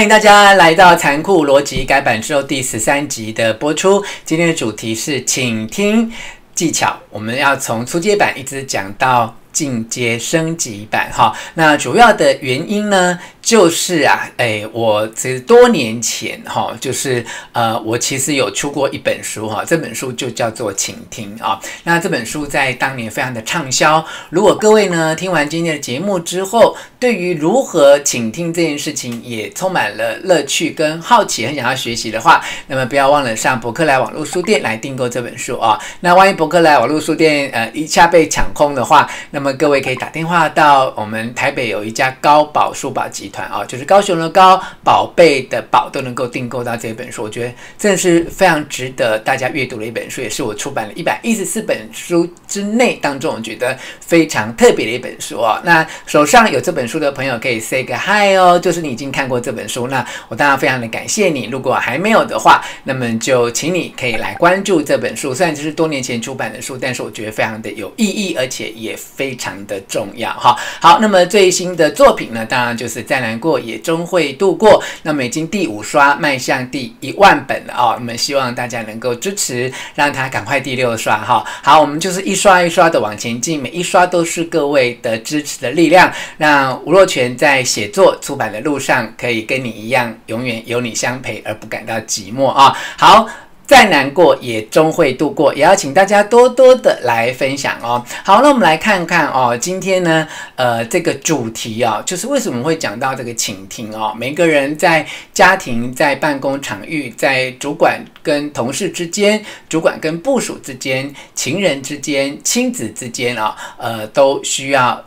欢迎大家来到《残酷逻辑》改版之后第十三集的播出。今天的主题是请听技巧，我们要从初阶版一直讲到进阶升级版。哈，那主要的原因呢？就是啊，哎，我其实多年前哈，就是呃，我其实有出过一本书哈，这本书就叫做《倾听》啊。那这本书在当年非常的畅销。如果各位呢听完今天的节目之后，对于如何倾听这件事情也充满了乐趣跟好奇，很想要学习的话，那么不要忘了上博客来网络书店来订购这本书啊。那万一博客来网络书店呃一下被抢空的话，那么各位可以打电话到我们台北有一家高宝书宝集团。啊，就是高雄的高，宝贝的宝，都能够订购到这本书，我觉得真的是非常值得大家阅读的一本书，也是我出版了一百一十四本书之内当中，我觉得非常特别的一本书啊。那手上有这本书的朋友可以 say 个 hi 哦，就是你已经看过这本书，那我当然非常的感谢你。如果还没有的话，那么就请你可以来关注这本书，虽然这是多年前出版的书，但是我觉得非常的有意义，而且也非常的重要哈。好，那么最新的作品呢，当然就是在难过也终会度过。那么已经第五刷，迈向第一万本了啊！我们希望大家能够支持，让他赶快第六刷哈。好，我们就是一刷一刷的往前进，每一刷都是各位的支持的力量，让吴若权在写作出版的路上，可以跟你一样，永远有你相陪，而不感到寂寞啊！好。再难过也终会度过，也要请大家多多的来分享哦。好，那我们来看看哦，今天呢，呃，这个主题啊、就是为什么会讲到这个倾听哦。每个人在家庭、在办公场域、在主管跟同事之间、主管跟部属之间、情人之间、亲子之间啊、呃，都需要。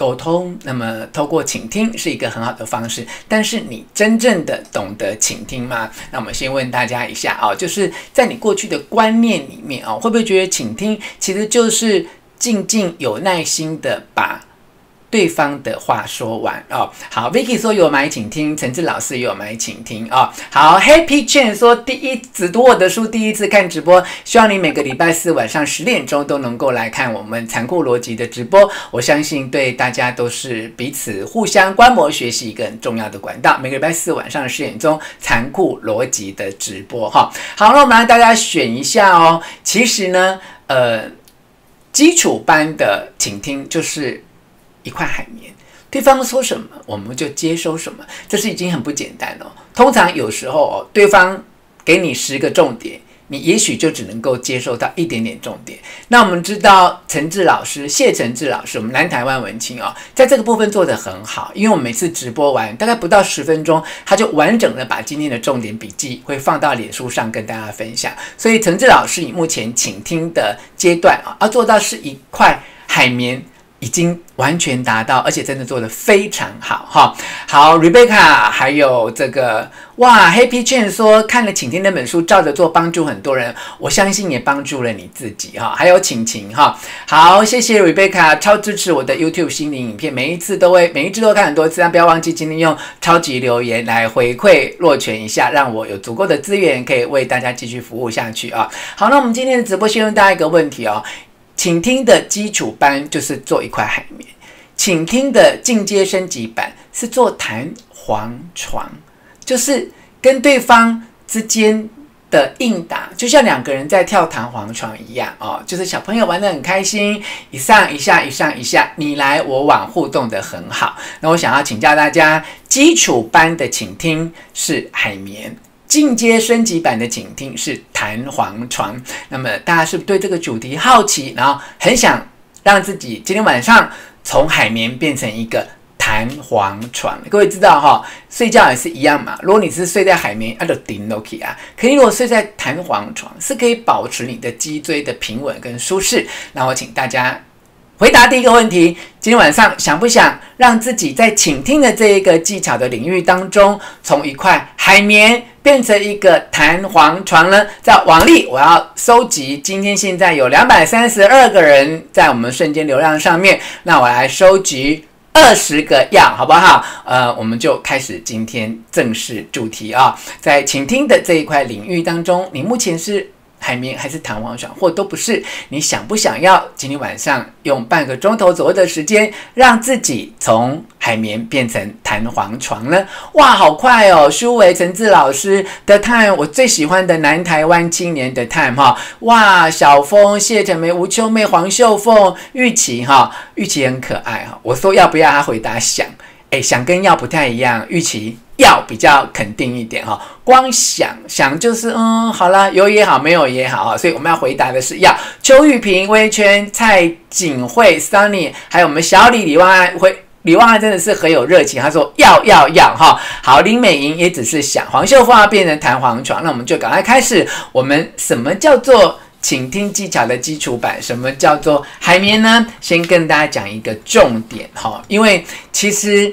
沟通，那么透过倾听是一个很好的方式，但是你真正的懂得倾听吗？那我们先问大家一下啊，就是在你过去的观念里面啊，会不会觉得倾听其实就是静静有耐心的把对方的话说完哦，好，Vicky 说有买请听，陈志老师有买请听哦，好，Happy Chen 说第一只读我的书，第一次看直播，希望你每个礼拜四晚上十点钟都能够来看我们残酷逻辑的直播，我相信对大家都是彼此互相观摩学习一个很重要的管道。每个礼拜四晚上十点钟残酷逻辑的直播哈，好，那我们让大家选一下哦。其实呢，呃，基础班的倾听就是。一块海绵，对方说什么我们就接收什么，这是已经很不简单了。通常有时候哦，对方给你十个重点，你也许就只能够接受到一点点重点。那我们知道陈志老师、谢陈志老师，我们南台湾文青哦，在这个部分做得很好，因为我们每次直播完大概不到十分钟，他就完整的把今天的重点笔记会放到脸书上跟大家分享。所以陈志老师以目前倾听的阶段啊，要做到是一块海绵。已经完全达到，而且真的做得非常好哈。好，Rebecca，还有这个哇，Happy Chen 说看了倾听那本书，照着做，帮助很多人，我相信也帮助了你自己哈。还有晴晴哈，好，谢谢 Rebecca，超支持我的 YouTube 心灵影片，每一次都会，每一次都看很多次，但不要忘记今天用超级留言来回馈落权一下，让我有足够的资源可以为大家继续服务下去啊。好，那我们今天的直播先问大家一个问题哦。请听的基础班就是做一块海绵，请听的进阶升级版是做弹簧床，就是跟对方之间的应答，就像两个人在跳弹簧床一样哦，就是小朋友玩得很开心，一上一下，一上一下，你来我往，互动得很好。那我想要请教大家，基础班的请听是海绵。进阶升级版的警听是弹簧床，那么大家是不是对这个主题好奇，然后很想让自己今天晚上从海绵变成一个弹簧床？各位知道哈，睡觉也是一样嘛。如果你是睡在海绵，那就顶都可以啊。可以，如果睡在弹簧床，是可以保持你的脊椎的平稳跟舒适。那我请大家。回答第一个问题：今天晚上想不想让自己在倾听的这一个技巧的领域当中，从一块海绵变成一个弹簧床呢？在网力，我要收集今天现在有两百三十二个人在我们瞬间流量上面，那我来收集二十个样，好不好？呃，我们就开始今天正式主题啊，在倾听的这一块领域当中，你目前是。海绵还是弹簧床，或都不是？你想不想要今天晚上用半个钟头左右的时间，让自己从海绵变成弹簧床呢？哇，好快哦！书维陈志老师的 time，我最喜欢的南台湾青年的 time 哈！哇，小峰、谢成梅、吴秋妹、黄秀凤、玉琪哈，玉琪很可爱哈。我说要不要，他回答想。诶，想跟要不太一样，玉琪要比较肯定一点哈。光想想就是嗯，好了，有也好，没有也好，所以我们要回答的是要。邱玉萍、微圈、蔡景惠、Sunny，还有我们小李李万安，会李万安真的是很有热情，他说要要要哈。好，林美莹也只是想，黄秀凤要变成弹簧床，那我们就赶快开始。我们什么叫做倾听技巧的基础版？什么叫做海绵呢？先跟大家讲一个重点哈，因为其实。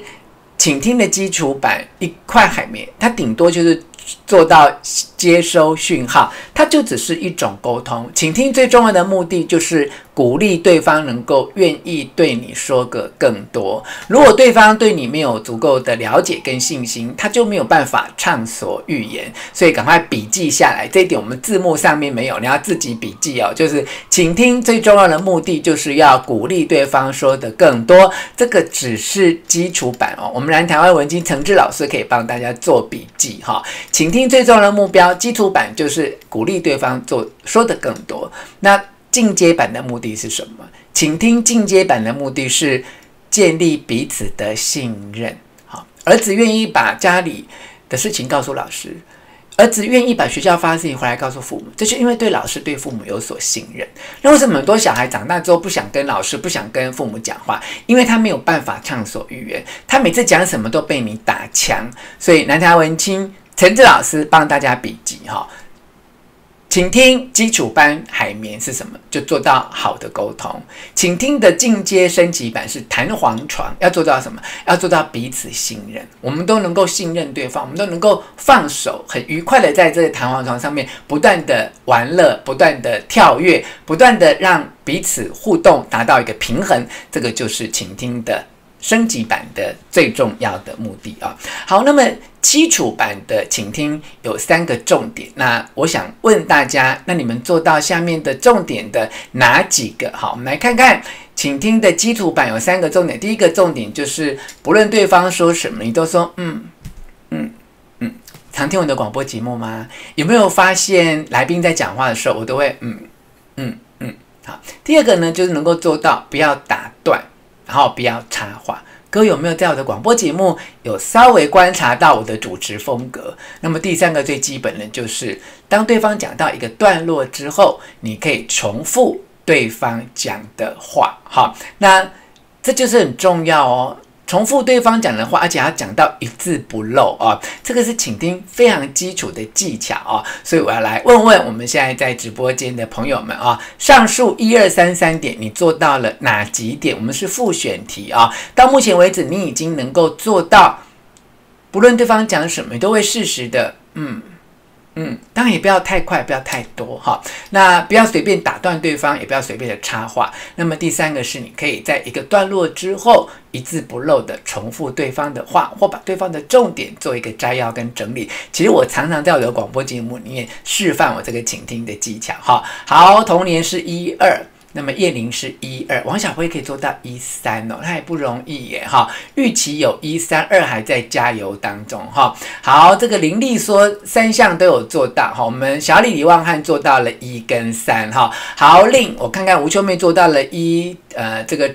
请听的基础版一块海绵，它顶多就是做到接收讯号，它就只是一种沟通。请听最重要的目的就是。鼓励对方能够愿意对你说个更多。如果对方对你没有足够的了解跟信心，他就没有办法畅所欲言。所以赶快笔记下来，这一点我们字幕上面没有，你要自己笔记哦。就是倾听最重要的目的就是要鼓励对方说的更多。这个只是基础版哦。我们南台湾文经陈志老师可以帮大家做笔记哈。倾听最重要的目标，基础版就是鼓励对方做说的更多。那进阶版的目的是什么？请听进阶版的目的是建立彼此的信任。好，儿子愿意把家里的事情告诉老师，儿子愿意把学校发生事情回来告诉父母，这是因为对老师、对父母有所信任。那为什么很多小孩长大之后不想跟老师、不想跟父母讲话？因为他没有办法畅所欲言，他每次讲什么都被你打枪。所以南台文青陈志老师帮大家笔记哈。请听基础班海绵是什么？就做到好的沟通。请听的进阶升级版是弹簧床，要做到什么？要做到彼此信任，我们都能够信任对方，我们都能够放手，很愉快的在这个弹簧床上面不断的玩乐，不断的跳跃，不断的让彼此互动达到一个平衡。这个就是倾听的。升级版的最重要的目的啊，好，那么基础版的倾听有三个重点，那我想问大家，那你们做到下面的重点的哪几个？好，我们来看看倾听的基础版有三个重点，第一个重点就是不论对方说什么，你都说嗯嗯嗯。常听我的广播节目吗？有没有发现来宾在讲话的时候，我都会嗯嗯嗯。好，第二个呢，就是能够做到不要打断。然后不要插话，哥有没有在我的广播节目有稍微观察到我的主持风格？那么第三个最基本的就是，当对方讲到一个段落之后，你可以重复对方讲的话，好，那这就是很重要哦。重复对方讲的话，而且要讲到一字不漏啊，这个是倾听非常基础的技巧啊，所以我要来问问我们现在在直播间的朋友们啊，上述一二三三点你做到了哪几点？我们是复选题啊，到目前为止你已经能够做到，不论对方讲什么，你都会适时的嗯。嗯，当然也不要太快，不要太多哈。那不要随便打断对方，也不要随便的插话。那么第三个是，你可以在一个段落之后一字不漏的重复对方的话，或把对方的重点做一个摘要跟整理。其实我常常在我的广播节目里面示范我这个倾听的技巧哈。好，童年是一二。那么叶玲是一二，王小辉可以做到一三哦，他也不容易耶哈。玉琪有一三二，还在加油当中哈。好，这个林立说三项都有做到哈。我们小李李旺汉做到了一跟三哈。好，令我看看吴秋妹做到了一，呃，这个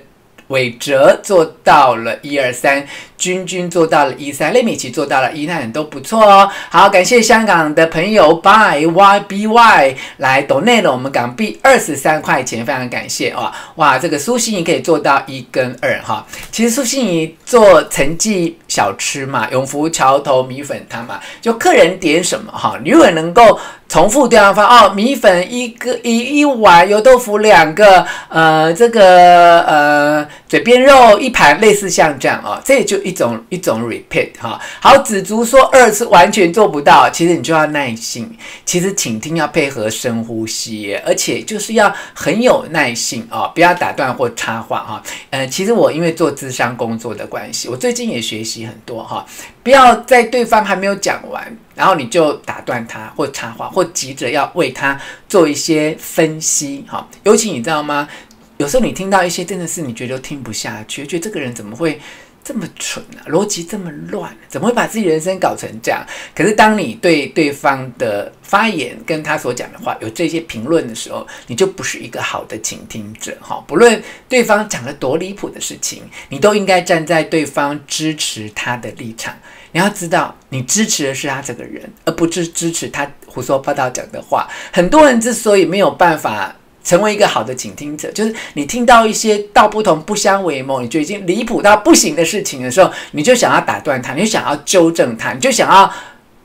韦哲做到了一二三。君君做到了一三，雷米奇做到了一，那很都不错哦。好，感谢香港的朋友 by y b y 来 donate 了我们港币二十三块钱，非常感谢哦。哇，这个苏心怡可以做到一跟二哈。其实苏心怡做陈记小吃嘛，永福桥头米粉汤嘛，就客人点什么哈，你如果能够重复对方发哦，米粉一个一一碗，油豆腐两个，呃，这个呃嘴边肉一盘，类似像这样哦，这也就一。一种一种 repeat 哈。好，子竹说二是完全做不到，其实你就要耐心。其实请听要配合深呼吸，而且就是要很有耐性啊，不要打断或插话哈。呃，其实我因为做咨商工作的关系，我最近也学习很多哈，不要在对方还没有讲完，然后你就打断他或插话，或急着要为他做一些分析哈。尤其你知道吗？有时候你听到一些真的是你觉得听不下去，觉得这个人怎么会？这么蠢啊，逻辑这么乱，怎么会把自己人生搞成这样？可是当你对对方的发言跟他所讲的话有这些评论的时候，你就不是一个好的倾听者哈。不论对方讲了多离谱的事情，你都应该站在对方支持他的立场。你要知道，你支持的是他这个人，而不是支持他胡说八道讲的话。很多人之所以没有办法。成为一个好的倾听者，就是你听到一些道不同不相为谋，你就已经离谱到不行的事情的时候，你就想要打断他，你就想要纠正他，你就想要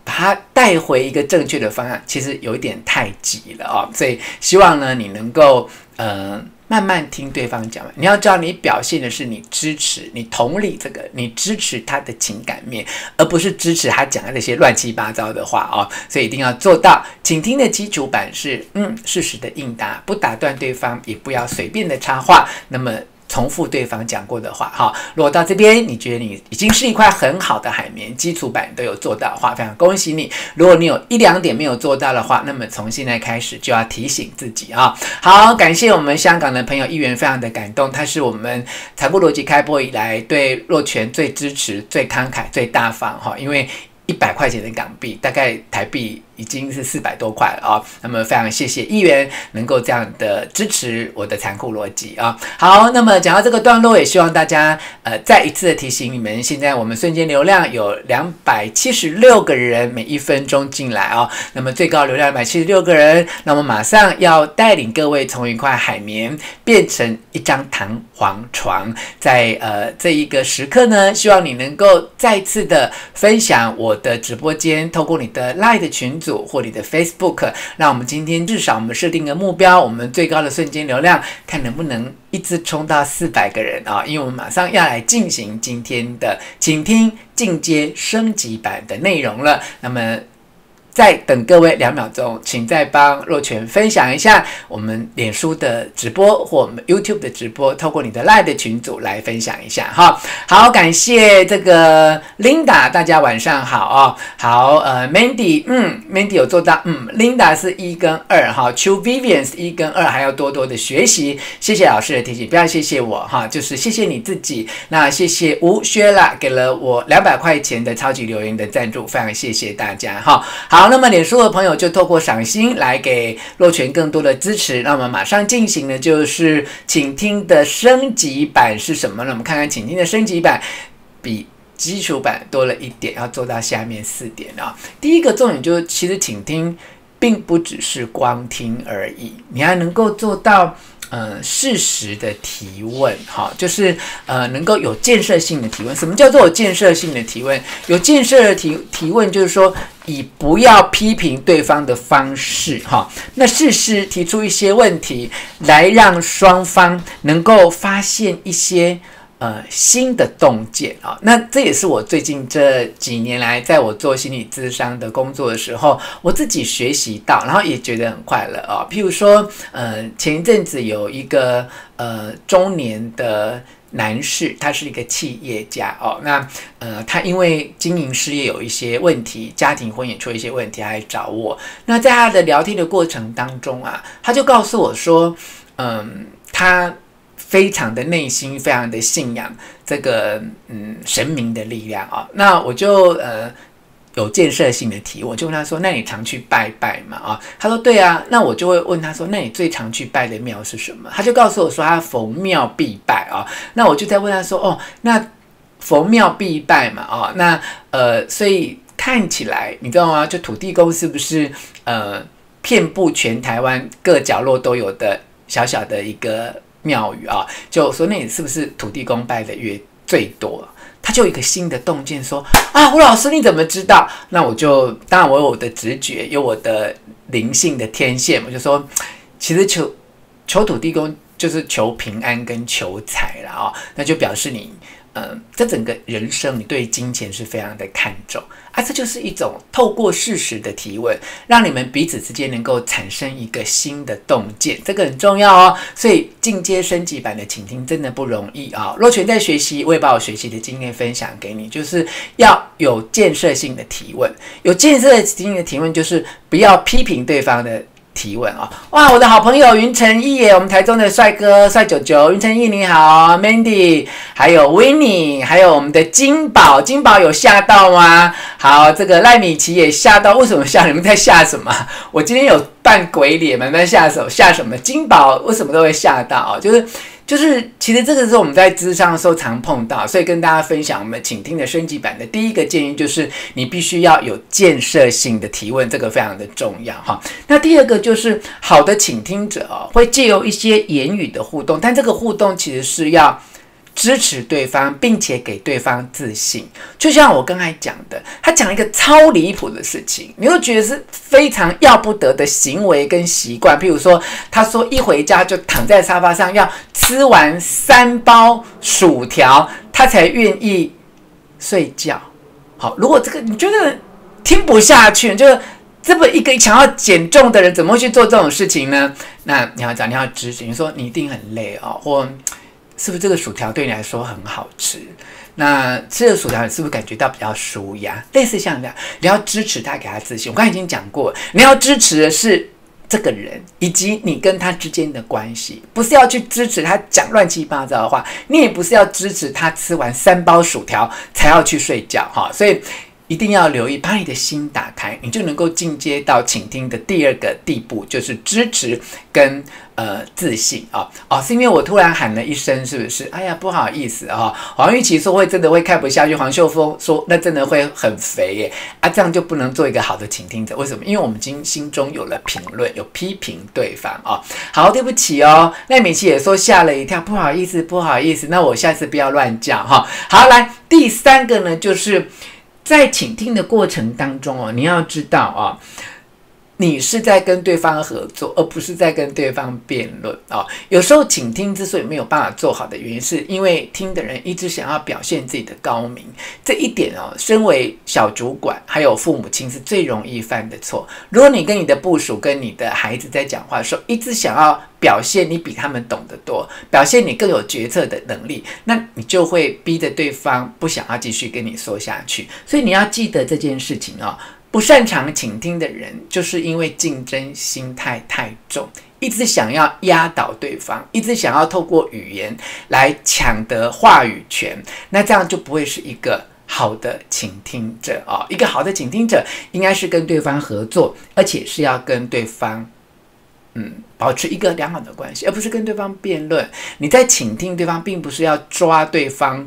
把他带回一个正确的方向。其实有一点太急了哦，所以希望呢，你能够嗯。慢慢听对方讲，你要知道你表现的是你支持、你同理这个，你支持他的情感面，而不是支持他讲的那些乱七八糟的话哦。所以一定要做到，倾听的基础版是嗯，适时的应答，不打断对方，也不要随便的插话。那么。重复对方讲过的话，哈。如果到这边你觉得你已经是一块很好的海绵，基础版都有做到的话，非常恭喜你。如果你有一两点没有做到的话，那么从现在开始就要提醒自己啊。好，感谢我们香港的朋友议员，非常的感动，他是我们财富逻辑开播以来对若权最支持、最慷慨、最大方哈，因为一百块钱的港币，大概台币。已经是四百多块了啊、哦，那么非常谢谢议员能够这样的支持我的残酷逻辑啊。好，那么讲到这个段落，也希望大家呃再一次的提醒你们，现在我们瞬间流量有两百七十六个人每一分钟进来、哦，那么最高流量两百七十六个人，那么马上要带领各位从一块海绵变成一张弹簧床，在呃这一个时刻呢，希望你能够再次的分享我的直播间，透过你的 Line 群组。或你的 Facebook，那我们今天至少我们设定个目标，我们最高的瞬间流量，看能不能一次冲到四百个人啊！因为我们马上要来进行今天的请听进阶升级版的内容了。那么。再等各位两秒钟，请再帮若泉分享一下我们脸书的直播或我们 YouTube 的直播，透过你的 Line 的群组来分享一下哈。好，感谢这个 Linda，大家晚上好哦。好，呃，Mandy，嗯，Mandy 有做到，嗯，Linda 是一跟二哈，True Vivian 是一跟二，还要多多的学习。谢谢老师的提醒，不要谢谢我哈，就是谢谢你自己。那谢谢吴薛啦，给了我两百块钱的超级留言的赞助，非常谢谢大家哈。好。那么脸书的朋友就透过赏心来给洛泉更多的支持。那我们马上进行的就是倾听的升级版是什么呢？我们看看倾听的升级版比基础版多了一点，要做到下面四点啊。第一个重点就是，其实倾听并不只是光听而已，你还能够做到。呃，适时的提问，哈，就是呃，能够有建设性的提问。什么叫做有建设性的提问？有建设的提提问，就是说以不要批评对方的方式，哈，那适时提出一些问题，来让双方能够发现一些。呃，新的洞见啊，那这也是我最近这几年来，在我做心理咨商的工作的时候，我自己学习到，然后也觉得很快乐啊。譬如说，呃，前一阵子有一个呃中年的男士，他是一个企业家哦，那呃，他因为经营事业有一些问题，家庭婚姻出了一些问题，来找我。那在他的聊天的过程当中啊，他就告诉我说，嗯、他。非常的内心，非常的信仰这个嗯神明的力量啊、那我就呃有建设性的提，我就问他说：“那你常去拜拜吗？”啊，他说：“对啊。”那我就会问他说：“那你最常去拜的庙是什么？”他就告诉我说：“他佛庙必拜啊、”那我就在问他说：“哦，那佛庙必拜嘛？啊、哦，那呃，所以看起来你知道吗？就土地公是不是呃遍布全台湾各角落都有的小小的一个？”庙宇啊，就说那你是不是土地公拜的越最多？他就有一个新的洞见，说啊，吴老师你怎么知道？那我就当然我有我的直觉，有我的灵性的天线，我就说，其实求求土地公就是求平安跟求财了啊，那就表示你。呃，这整个人生，你对金钱是非常的看重啊，这就是一种透过事实的提问，让你们彼此之间能够产生一个新的洞见，这个很重要哦。所以进阶升级版的倾听真的不容易啊。若泉在学习，我也把我学习的经验分享给你，就是要有建设性的提问，有建设性的提问就是不要批评对方的。提问啊、哇，我的好朋友云成义耶，我们台中的帅哥帅九九，云成义你好，Mandy，还有 Winnie，还有我们的金宝，金宝有吓到吗？好，这个赖米奇也吓到，为什么吓？你们在吓什么？我今天有扮鬼脸吗？在吓手吓什么？金宝为什么都会吓到？就是。就是，其实这个是我们在咨商的时候常碰到，所以跟大家分享我们倾听的升级版的第一个建议就是，你必须要有建设性的提问，这个非常的重要哈。那第二个就是，好的倾听者哦，会借由一些言语的互动，但这个互动其实是要。支持对方，并且给对方自信，就像我刚才讲的，他讲一个超离谱的事情，你会觉得是非常要不得的行为跟习惯。譬如说，他说一回家就躺在沙发上，要吃完三包薯条，他才愿意睡觉。好，如果这个你觉得听不下去，就是这么一个想要减重的人，怎么会去做这种事情呢？那你要讲，你要支持，你说你一定很累哦，或。是不是这个薯条对你来说很好吃？那吃了薯条，你是不是感觉到比较舒压？类似像这样，你要支持他，给他自信。我刚才已经讲过，你要支持的是这个人以及你跟他之间的关系，不是要去支持他讲乱七八糟的话，你也不是要支持他吃完三包薯条才要去睡觉哈。所以。一定要留意，把你的心打开，你就能够进阶到倾听的第二个地步，就是支持跟呃自信啊哦，是因为我突然喊了一声，是不是？哎呀，不好意思啊、黄玉琪说会真的会看不下去，黄秀峰说那真的会很肥耶啊，这样就不能做一个好的倾听者。为什么？因为我们今心中有了评论，有批评对方啊、好，对不起哦。赖美琪也说吓了一跳，不好意思，不好意思。那我下次不要乱叫哈、好，来第三个呢，就是。在倾听的过程当中哦，你要知道啊，你是在跟对方合作，而不是在跟对方辩论啊。有时候倾听之所以没有办法做好的原因，是因为听的人一直想要表现自己的高明。这一点哦，身为小主管还有父母亲是最容易犯的错。如果你跟你的部属、跟你的孩子在讲话的时候，一直想要表现你比他们懂得多，表现你更有决策的能力，那你就会逼着对方不想要继续跟你说下去。所以你要记得这件事情、哦，不擅长倾听的人，就是因为竞争心态太重，一直想要压倒对方，一直想要透过语言来抢得话语权，那这样就不会是一个好的倾听者啊、一个好的倾听者应该是跟对方合作，而且是要跟对方。嗯，保持一个良好的关系，而不是跟对方辩论。你在倾听对方，并不是要抓对方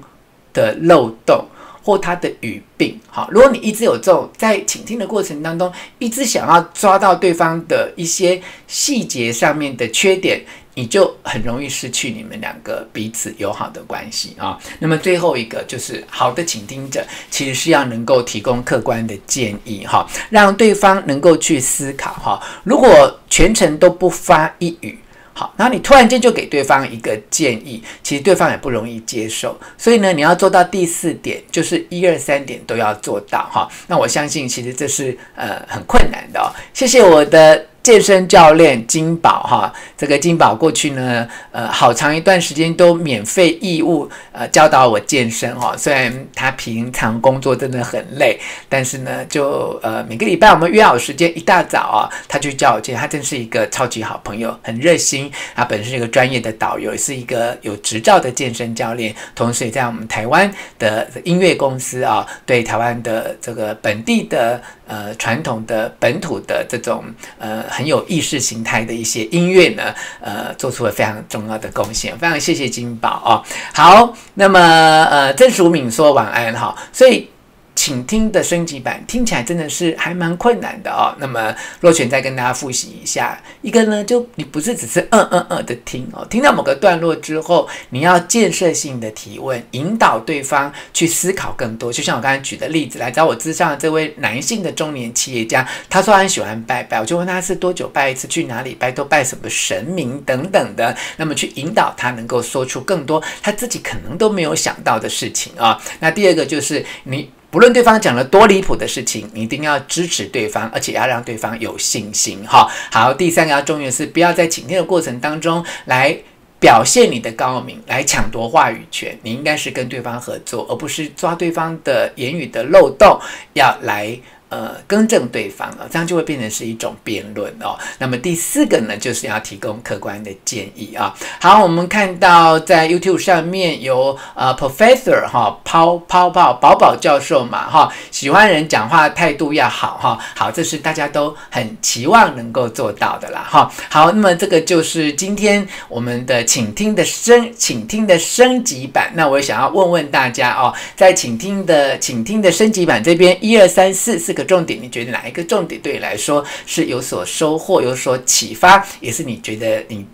的漏洞或他的语病。好，如果你一直有这种在倾听的过程当中，一直想要抓到对方的一些细节上面的缺点。你就很容易失去你们两个彼此友好的关系啊。那么最后一个就是好的倾听者，其实是要能够提供客观的建议哈，让对方能够去思考哈。如果全程都不发一语，好，然后你突然间就给对方一个建议，其实对方也不容易接受。所以呢，你要做到第四点，就是一二三点都要做到哈。那我相信，其实这是呃很困难的哦。谢谢我的。健身教练金宝哈，这个金宝过去呢，呃，好长一段时间都免费义务呃教导我健身哈。虽然他平常工作真的很累，但是呢，就呃每个礼拜我们约好时间，一大早啊，他就教我健。他真是一个超级好朋友，很热心。他本身是一个专业的导游，也是一个有执照的健身教练，同时也在我们台湾的音乐公司啊，对台湾的这个本地的呃传统的本土的这种呃。很有意识形态的一些音乐呢，呃，做出了非常重要的贡献，非常谢谢金宝哦。好，那么呃，郑淑敏说晚安哈，所以请听的升级版听起来真的是还蛮困难的哦。那么若权再跟大家复习一下，一个呢，就你不是只是嗯嗯嗯的听哦，听到某个段落之后，你要建设性的提问，引导对方去思考更多。就像我刚才举的例子，来找我咨商的这位男性的中年企业家，他说他很喜欢拜拜，我就问他是多久拜一次，去哪里拜，都拜什么神明等等的。那么去引导他能够说出更多他自己可能都没有想到的事情啊、那第二个就是你。不论对方讲了多离谱的事情，你一定要支持对方，而且要让对方有信心。哈，好，第三个要重要的是，不要在倾听的过程当中来表现你的高明，来抢夺话语权。你应该是跟对方合作，而不是抓对方的言语的漏洞，要来。呃，更正对方哦，这样就会变成是一种辩论哦。那么第四个呢，就是要提供客观的建议啊。好，我们看到在 YouTube 上面有呃 Professor 哈，泡泡泡宝宝教授嘛哈，喜欢人讲话态度要好哈。好，这是大家都很期望能够做到的啦哈。好，那么这个就是今天我们的请听的升请听的升级版。那我想要问问大家哦，在请听的请听的升级版这边，一二三四四个。重点，你觉得哪一个重点对你来说是有所收获、有所启发，也是你觉得你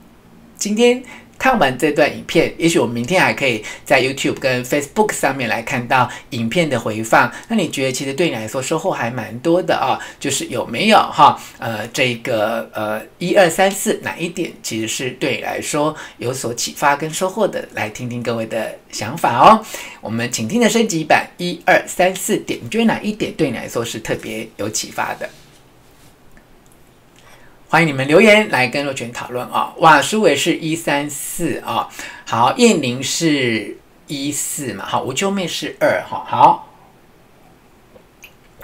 今天看完这段影片，也许我们明天还可以在 YouTube 跟 Facebook 上面来看到影片的回放。那你觉得其实对你来说收获还蛮多的啊？就是有没有哈？呃，这个呃一二三四哪一点其实是对你来说有所启发跟收获的？来听听各位的想法哦。我们请听的升级版一二三四点，你觉得哪一点对你来说是特别有启发的？欢迎你们留言来跟若泉讨论啊！哇，苏伟是一三四啊，好，燕玲是一四嘛，好，吴秋妹是二哈，好。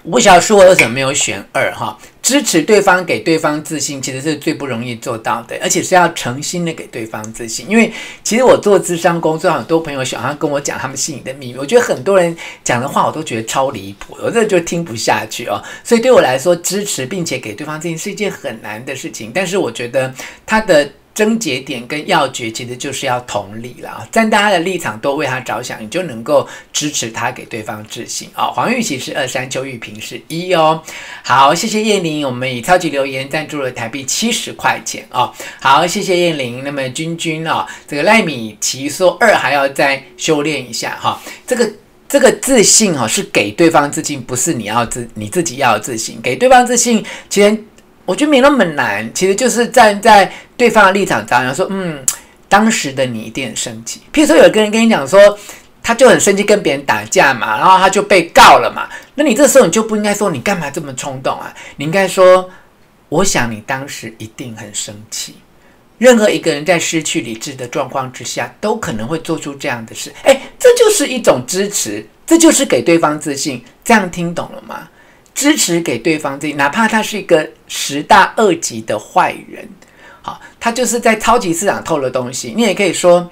我不晓得苏伟为什么没有选二哈？支持对方，给对方自信，其实是最不容易做到的，而且是要诚心的给对方自信。因为其实我做咨商工作，很多朋友喜欢跟我讲他们心里的秘密，我觉得很多人讲的话我都觉得超离谱，我这就听不下去哦。所以对我来说，支持并且给对方自信是一件很难的事情。但是我觉得他的。症结点跟要诀其实就是要同理了，站大家的立场都为他着想，你就能够支持他，给对方自信啊。黄玉琪是二三，邱玉平是一哦。好，谢谢燕玲，我们以超级留言赞助了台币七十块钱哦。好，谢谢燕玲。那么君君啊，这个赖米奇说二还要再修炼一下哈。这个这个自信哈是给对方自信，不是你要自你自己要自信，给对方自信，其实。我觉得没那么难，其实就是站在对方的立场上，然后说，嗯，当时的你一定很生气。譬如说，有个人跟你讲说，他就很生气，跟别人打架嘛，然后他就被告了嘛。那你这时候你就不应该说你干嘛这么冲动啊？你应该说，我想你当时一定很生气。任何一个人在失去理智的状况之下，都可能会做出这样的事。诶，这就是一种支持，这就是给对方自信。这样听懂了吗？支持给对方这，哪怕他是一个十大恶极的坏人，好，他就是在超级市场偷了东西。你也可以说，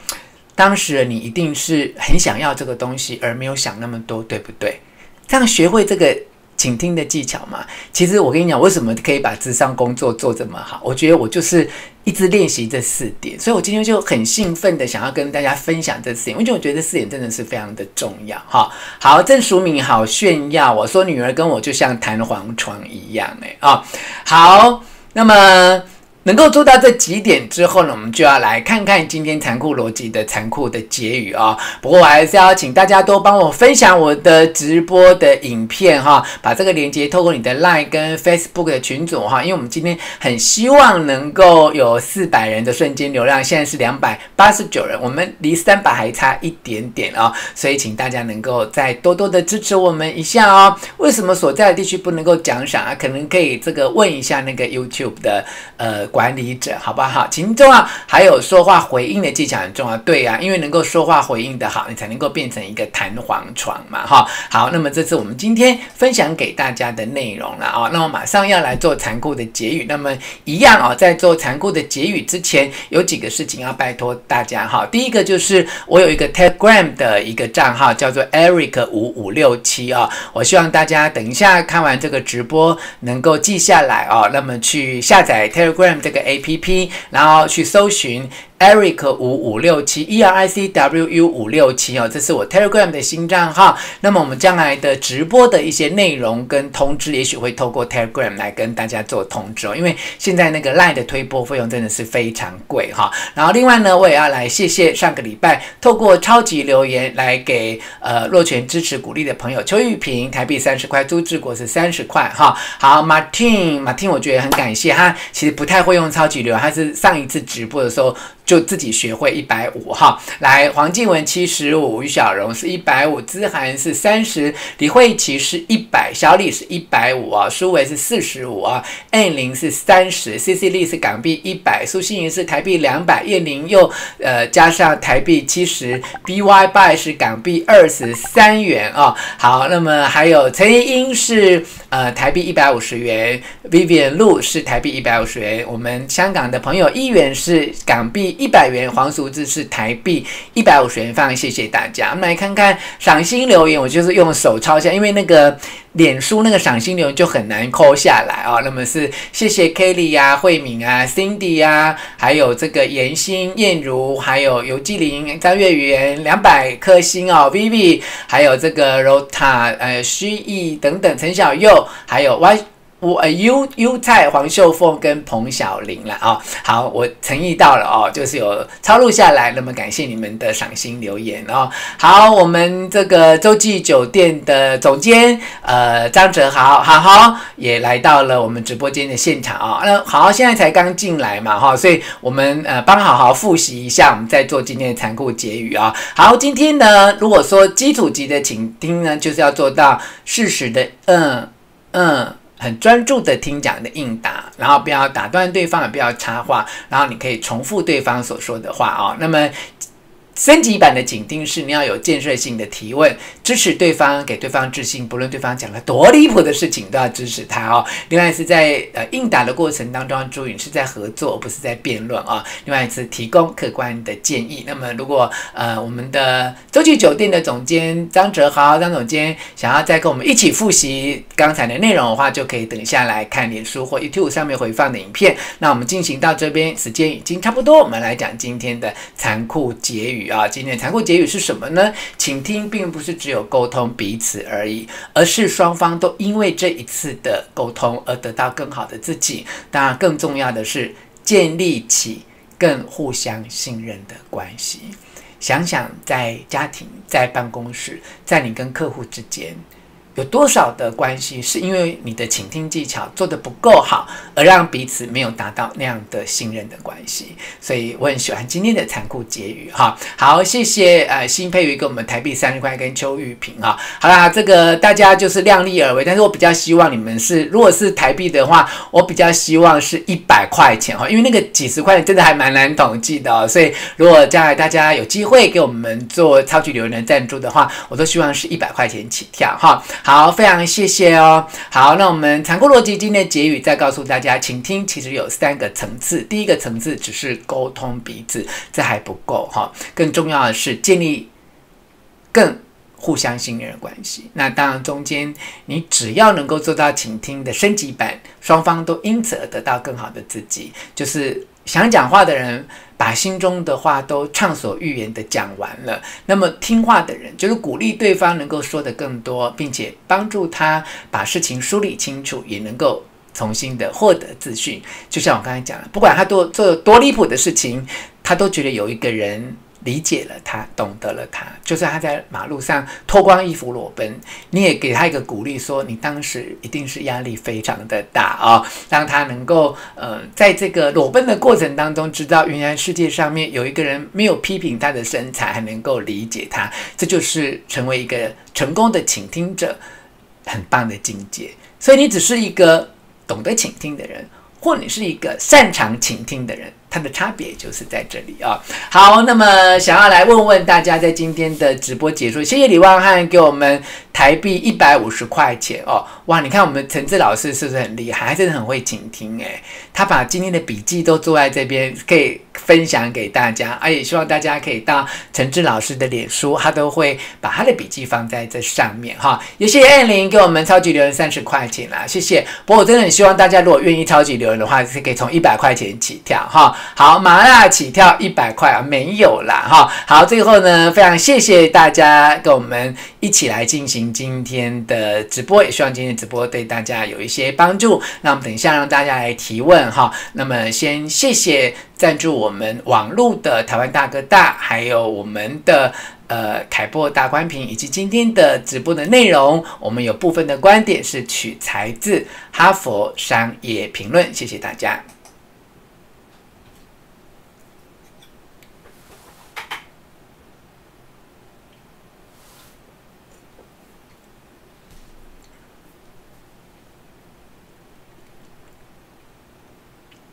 当时你一定是很想要这个东西，而没有想那么多，对不对？这样学会这个。倾听的技巧嘛，其实我跟你讲，为什么可以把智商工作做这么好？我觉得我就是一直练习这四点，所以我今天就很兴奋的想要跟大家分享这四点，因为我觉得这四点真的是非常的重要哈。好，郑淑敏好炫耀，我说女儿跟我就像弹簧床一样哎啊，好，那么。能够做到这几点之后呢，我们就要来看看今天残酷逻辑的残酷的结语啊、哦。不过我还是要请大家多帮我分享我的直播的影片哈，把这个链接透过你的 Line 跟 Facebook 的群组哈，因为我们今天很希望能够有四百人的瞬间流量，现在是两百八十九人，我们离三百还差一点点啊、哦，所以请大家能够再多多的支持我们一下哦。为什么所在的地区不能够奖赏啊？可能可以这个问一下那个 YouTube 的呃。管理者，好不好？其中啊，还有说话回应的技巧很重要。对啊，因为能够说话回应的好，你才能够变成一个弹簧床嘛，哈。好，那么这是我们今天分享给大家的内容了啊。那我马上要来做残酷的结语。那么一样啊，在做残酷的结语之前，有几个事情要拜托大家哈。第一个就是我有一个 Telegram 的一个账号，叫做 Eric 五五六七啊。我希望大家等一下看完这个直播，能够记下来哦。那么去下载 Telegram 这个 APP，然后去搜寻 Eric 五五六七 E R I C W U 五六七哦，这是我 Telegram 的新账号。那么我们将来的直播的一些内容跟通知，也许会透过 Telegram 来跟大家做通知哦。因为现在那个 Line 的推播费用真的是非常贵哈。然后另外呢，我也要来谢谢上个礼拜透过超级留言来给呃若权支持鼓励的朋友邱玉平台币三十块，朱志国是三十块哈。好，Martin Martin，我觉得很感谢他，其实不太会用超级留言，他是上一次直播的时候。就自己学会一百五哈，来黄静文七十五，于小荣是一百五，资涵是三十，李慧琪是一百，小李是一百五啊，苏维是四十五啊，N 零是三十，C C 丽是港币一百，苏欣怡是台币两百，叶玲又呃加上台币七十，B Y by 是港币二十三元啊，好，那么还有陈怡英是呃台币一百五十元，Vivian Lu 是台币一百五十元，我们香港的朋友一元是港币。一百元黄淑智是台币一百五十元，非常谢谢大家。我们来看看赏心留言，我就是用手抄下，因为那个脸书那个赏心留言就很难抠下来啊、哦。那么是谢谢 Kelly 呀、啊、慧敏啊、Cindy 呀、啊，还有这个颜心、燕如，还有尤纪玲、张月圆两百颗星哦，Vivi，还有这个 Rota 呃徐毅等等，陈小佑，还有 Y。我呃优优菜黄秀凤跟彭小玲了哦，好，我诚意到了哦，就是有抄录下来，那么感谢你们的赏心留言哦。好，我们这个洲际酒店的总监呃张哲豪，好好也来到了我们直播间的现场啊、那好现在才刚进来嘛哈、所以我们呃帮好好复习一下，我们再做今天的残酷结语啊、好，今天呢，如果说基础级的倾听呢，就是要做到事实的嗯嗯。很专注的听讲的应答，然后不要打断对方，也不要插话，然后你可以重复对方所说的话哦。那么。升级版的紧盯是你要有建设性的提问，支持对方，给对方自信，不论对方讲了多离谱的事情，都要支持他哦。另外是在呃应答的过程当中，注意是在合作，不是在辩论啊。另外是提供客观的建议。那么如果呃我们的洲际酒店的总监张哲豪张总监想要再跟我们一起复习刚才的内容的话，就可以等下来看脸书或 YouTube 上面回放的影片。那我们进行到这边，时间已经差不多，我们来讲今天的残酷结语。啊，今天的残酷结语是什么呢？倾听并不是只有沟通彼此而已，而是双方都因为这一次的沟通而得到更好的自己。当然，更重要的是建立起更互相信任的关系。想想在家庭、在办公室、在你跟客户之间。有多少的关系是因为你的倾听技巧做得不够好，而让彼此没有达到那样的信任的关系？所以我很喜欢今天的残酷结语哈。好，谢谢呃新佩瑜给我们台币三十块跟邱玉平哈。好啦，这个大家就是量力而为，但是我比较希望你们是，如果是台币的话，我比较希望是一百块钱哈，因为那个几十块真的还蛮难统计的哦。所以如果将来大家有机会给我们做超级留言的赞助的话，我都希望是一百块钱起跳哈。好，好非常谢谢哦。好，那我们残酷逻辑今天的结语再告诉大家，倾听其实有三个层次。第一个层次只是沟通彼此，这还不够哈。更重要的是建立更互相信任的关系。那当然，中间你只要能够做到倾听的升级版，双方都因此而得到更好的自己，就是。想讲话的人把心中的话都畅所欲言的讲完了，那么听话的人就是鼓励对方能够说得更多，并且帮助他把事情梳理清楚，也能够重新的获得自信。就像我刚才讲了，不管他多做多离谱的事情，他都觉得有一个人。理解了他，懂得了他，就算他在马路上脱光衣服裸奔，你也给他一个鼓励，说你当时一定是压力非常的大啊、哦，让他能够呃，在这个裸奔的过程当中，知道原来世界上面有一个人没有批评他的身材，还能够理解他，这就是成为一个成功的倾听者，很棒的境界。所以你只是一个懂得倾听的人，或你是一个擅长倾听的人。它的差别就是在这里啊、好，那么想要来问问大家，在今天的直播结束，谢谢李旺汉给我们台币一百五十块钱哦。哇，你看我们陈志老师是不是很厉害？还真的很会倾听诶。他把今天的笔记都做在这边，可以分享给大家。而且希望大家可以到陈志老师的脸书，他都会把他的笔记放在这上面哈、也谢谢艾琳给我们超级留言三十块钱啦，谢谢。不过我真的很希望大家如果愿意超级留言的话，是可以从一百块钱起跳哈。好，麻辣起跳一百块啊，没有啦哈。好，最后呢，非常谢谢大家跟我们一起来进行今天的直播，也希望今天直播对大家有一些帮助。那我们等一下让大家来提问哈。那么先谢谢赞助我们网络的台湾大哥大，还有我们的。呃，凯擘大观屏以及今天的直播的内容，我们有部分的观点是取材自《哈佛商业评论》，谢谢大家。